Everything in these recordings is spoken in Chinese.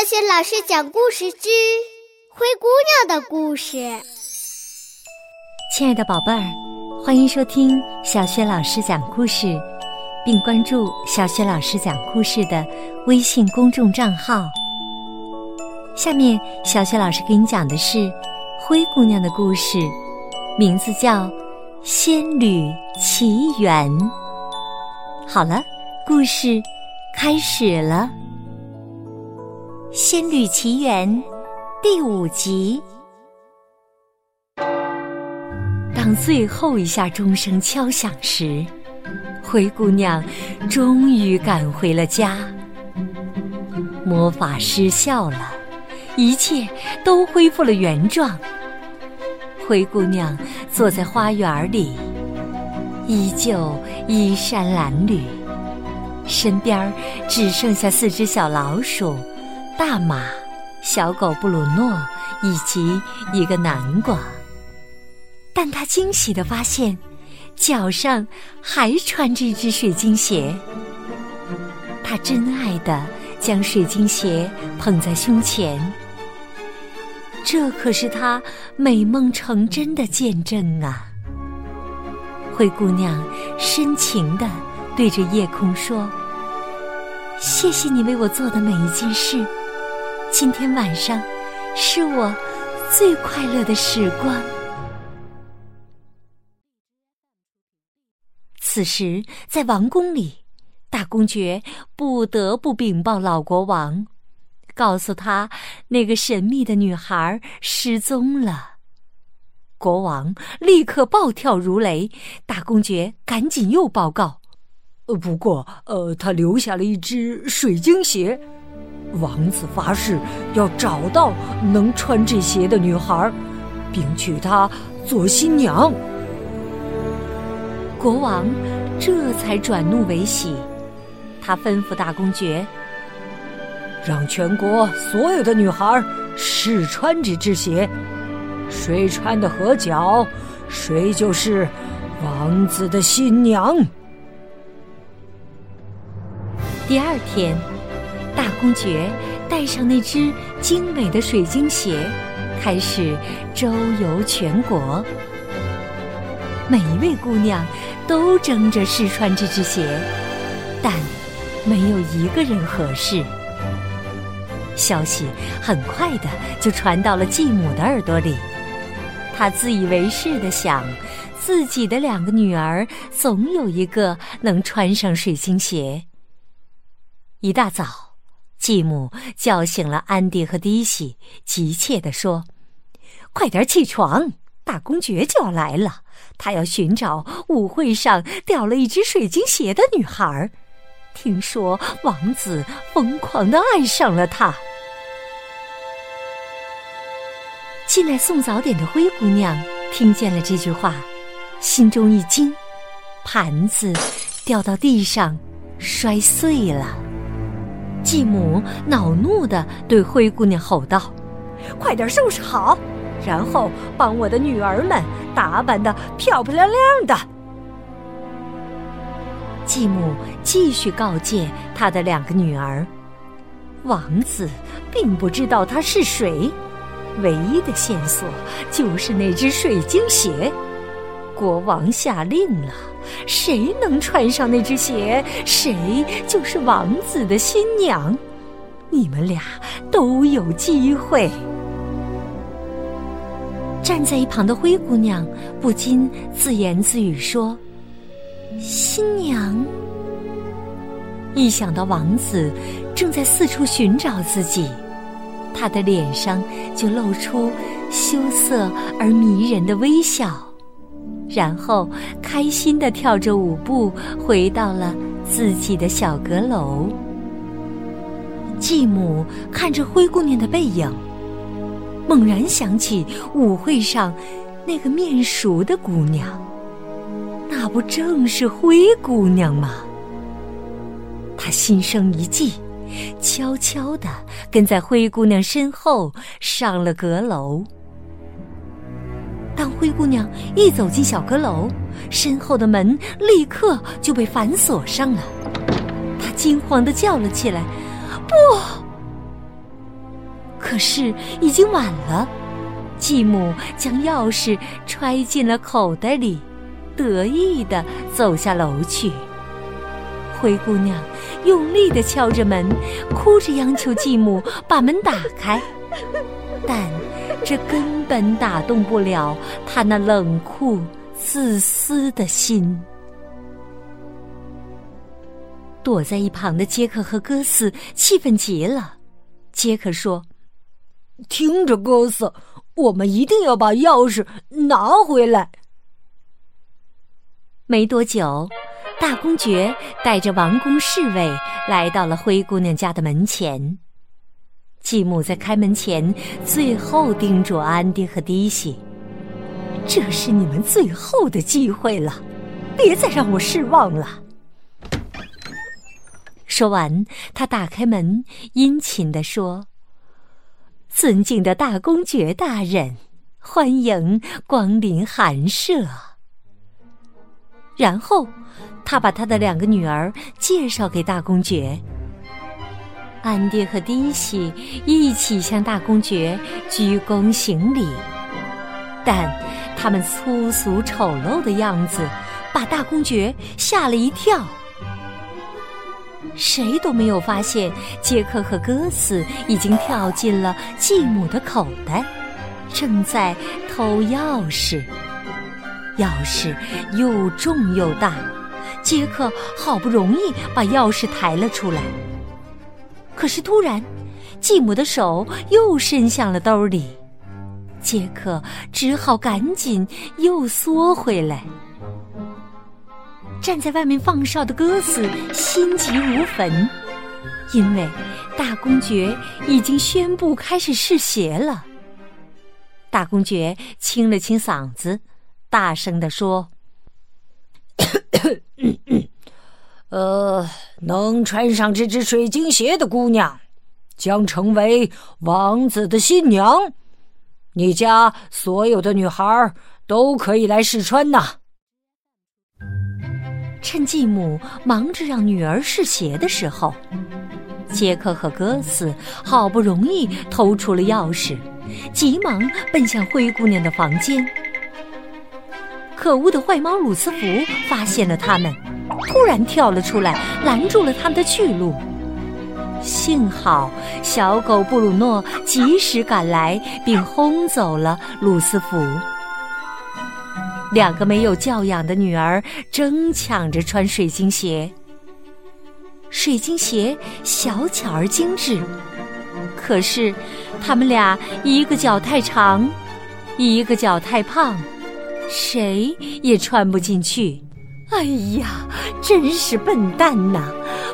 小雪老师讲故事之灰姑娘的故事。亲爱的宝贝儿，欢迎收听小雪老师讲故事，并关注小雪老师讲故事的微信公众账号。下面，小雪老师给你讲的是灰姑娘的故事，名字叫《仙侣奇缘》。好了，故事开始了。《仙侣奇缘》第五集。当最后一下钟声敲响时，灰姑娘终于赶回了家。魔法失效了，一切都恢复了原状。灰姑娘坐在花园里，依旧衣衫褴褛，身边只剩下四只小老鼠。大马、小狗布鲁诺以及一个南瓜，但他惊喜的发现，脚上还穿着一只水晶鞋。他珍爱的将水晶鞋捧在胸前，这可是他美梦成真的见证啊！灰姑娘深情的对着夜空说：“谢谢你为我做的每一件事。”今天晚上是我最快乐的时光。此时，在王宫里，大公爵不得不禀报老国王，告诉他那个神秘的女孩失踪了。国王立刻暴跳如雷，大公爵赶紧又报告：“，不过，呃，他留下了一只水晶鞋。”王子发誓要找到能穿这鞋的女孩，并娶她做新娘。国王这才转怒为喜，他吩咐大公爵，让全国所有的女孩试穿这只鞋，谁穿的合脚，谁就是王子的新娘。第二天。大公爵带上那只精美的水晶鞋，开始周游全国。每一位姑娘都争着试穿这只鞋，但没有一个人合适。消息很快的就传到了继母的耳朵里，她自以为是的想，自己的两个女儿总有一个能穿上水晶鞋。一大早。继母叫醒了安迪和迪西，急切地说：“快点起床，大公爵就要来了。他要寻找舞会上掉了一只水晶鞋的女孩。听说王子疯狂的爱上了她。”进来送早点的灰姑娘听见了这句话，心中一惊，盘子掉到地上，摔碎了。继母恼怒地对灰姑娘吼道：“快点收拾好，然后帮我的女儿们打扮得漂漂亮亮的。”继母继续告诫她的两个女儿：“王子并不知道他是谁，唯一的线索就是那只水晶鞋。国王下令了。”谁能穿上那只鞋，谁就是王子的新娘。你们俩都有机会。站在一旁的灰姑娘不禁自言自语说：“新娘。”一想到王子正在四处寻找自己，她的脸上就露出羞涩而迷人的微笑。然后，开心的跳着舞步回到了自己的小阁楼。继母看着灰姑娘的背影，猛然想起舞会上那个面熟的姑娘，那不正是灰姑娘吗？她心生一计，悄悄地跟在灰姑娘身后上了阁楼。当灰姑娘一走进小阁楼，身后的门立刻就被反锁上了。她惊慌的叫了起来：“不！”可是已经晚了。继母将钥匙揣进了口袋里，得意的走下楼去。灰姑娘用力的敲着门，哭着央求继母把门打开，但这根本打动不了他那冷酷自私的心。躲在一旁的杰克和哥斯气愤极了。杰克说：“听着，哥斯，我们一定要把钥匙拿回来。”没多久，大公爵带着王宫侍卫来到了灰姑娘家的门前。继母在开门前最后叮嘱安迪和迪西：“这是你们最后的机会了，别再让我失望了。”说完，他打开门，殷勤地说：“尊敬的大公爵大人，欢迎光临寒舍。”然后，他把他的两个女儿介绍给大公爵。安迪和迪西一起向大公爵鞠躬行礼，但他们粗俗丑陋的样子把大公爵吓了一跳。谁都没有发现，杰克和哥斯已经跳进了继母的口袋，正在偷钥匙。钥匙又重又大，杰克好不容易把钥匙抬了出来。可是突然，继母的手又伸向了兜里，杰克只好赶紧又缩回来。站在外面放哨的鸽子心急如焚，因为大公爵已经宣布开始试鞋了。大公爵清了清嗓子，大声地说：“ 呃，能穿上这只水晶鞋的姑娘，将成为王子的新娘。你家所有的女孩都可以来试穿呐。”趁继母忙着让女儿试鞋的时候，杰克和哥斯好不容易偷出了钥匙，急忙奔向灰姑娘的房间。可恶的坏猫鲁斯福发现了他们，突然跳了出来，拦住了他们的去路。幸好小狗布鲁诺及时赶来，并轰走了鲁斯福。两个没有教养的女儿争抢着穿水晶鞋。水晶鞋小巧而精致，可是他们俩一个脚太长，一个脚太胖，谁也穿不进去。哎呀，真是笨蛋呐！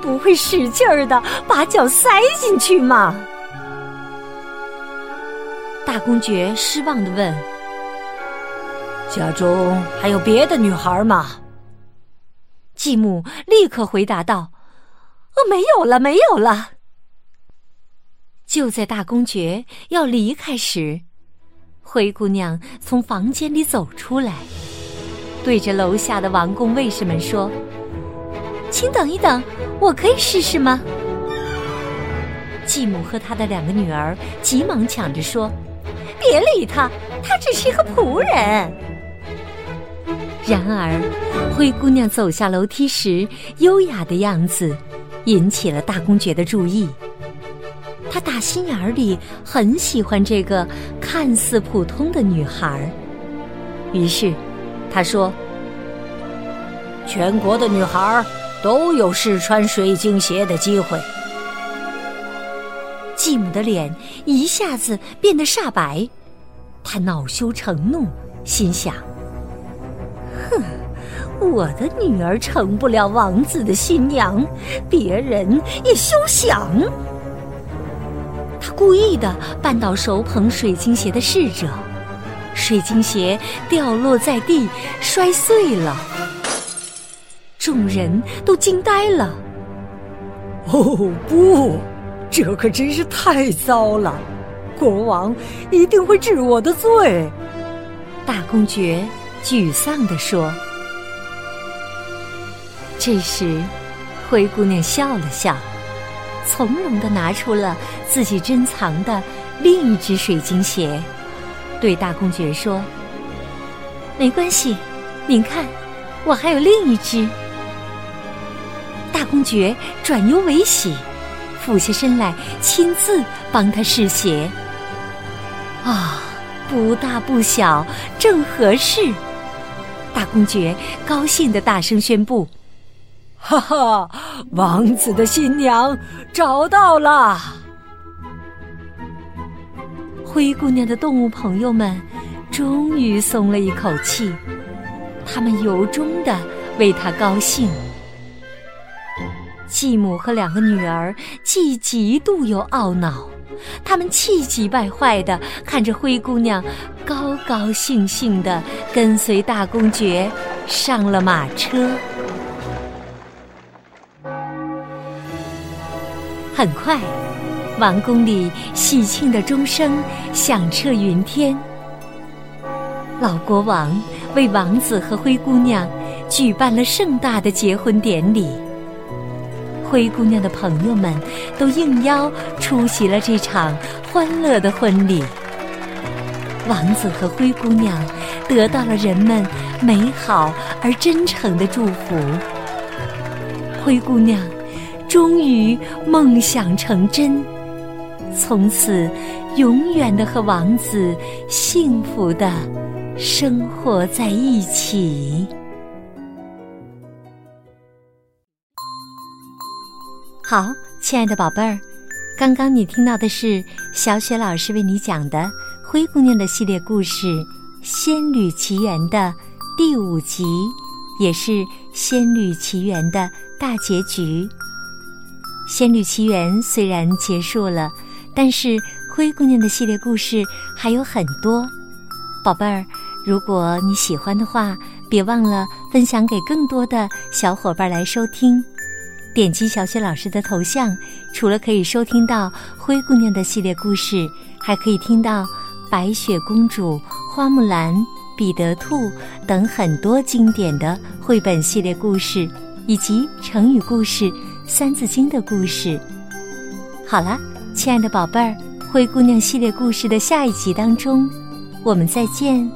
不会使劲儿的把脚塞进去吗？大公爵失望的问。家中还有别的女孩吗？继母立刻回答道：“哦，没有了，没有了。”就在大公爵要离开时，灰姑娘从房间里走出来，对着楼下的王宫卫士们说：“请等一等，我可以试试吗？”继母和他的两个女儿急忙抢着说：“别理他，他只是一个仆人。”然而，灰姑娘走下楼梯时优雅的样子，引起了大公爵的注意。他打心眼里很喜欢这个看似普通的女孩，于是他说：“全国的女孩都有试穿水晶鞋的机会。”继母的脸一下子变得煞白，她恼羞成怒，心想。哼，我的女儿成不了王子的新娘，别人也休想。他故意的绊倒手捧水晶鞋的侍者，水晶鞋掉落在地，摔碎了。众人都惊呆了。哦不，这可真是太糟了！国王一定会治我的罪。大公爵。沮丧地说：“这时，灰姑娘笑了笑，从容地拿出了自己珍藏的另一只水晶鞋，对大公爵说：“没关系，您看，我还有另一只。”大公爵转忧为喜，俯下身来亲自帮他试鞋。啊，不大不小，正合适。大公爵高兴地大声宣布：“哈哈，王子的新娘找到了！”灰姑娘的动物朋友们终于松了一口气，他们由衷的为她高兴。继母和两个女儿既嫉妒又懊恼。他们气急败坏的看着灰姑娘，高高兴兴的跟随大公爵上了马车。很快，王宫里喜庆的钟声响彻云天。老国王为王子和灰姑娘举办了盛大的结婚典礼。灰姑娘的朋友们都应邀出席了这场欢乐的婚礼。王子和灰姑娘得到了人们美好而真诚的祝福。灰姑娘终于梦想成真，从此永远的和王子幸福的生活在一起。好，亲爱的宝贝儿，刚刚你听到的是小雪老师为你讲的《灰姑娘》的系列故事《仙女奇缘》的第五集，也是《仙女奇缘》的大结局。《仙女奇缘》虽然结束了，但是《灰姑娘》的系列故事还有很多。宝贝儿，如果你喜欢的话，别忘了分享给更多的小伙伴来收听。点击小雪老师的头像，除了可以收听到灰姑娘的系列故事，还可以听到白雪公主、花木兰、彼得兔等很多经典的绘本系列故事，以及成语故事、三字经的故事。好了，亲爱的宝贝儿，灰姑娘系列故事的下一集当中，我们再见。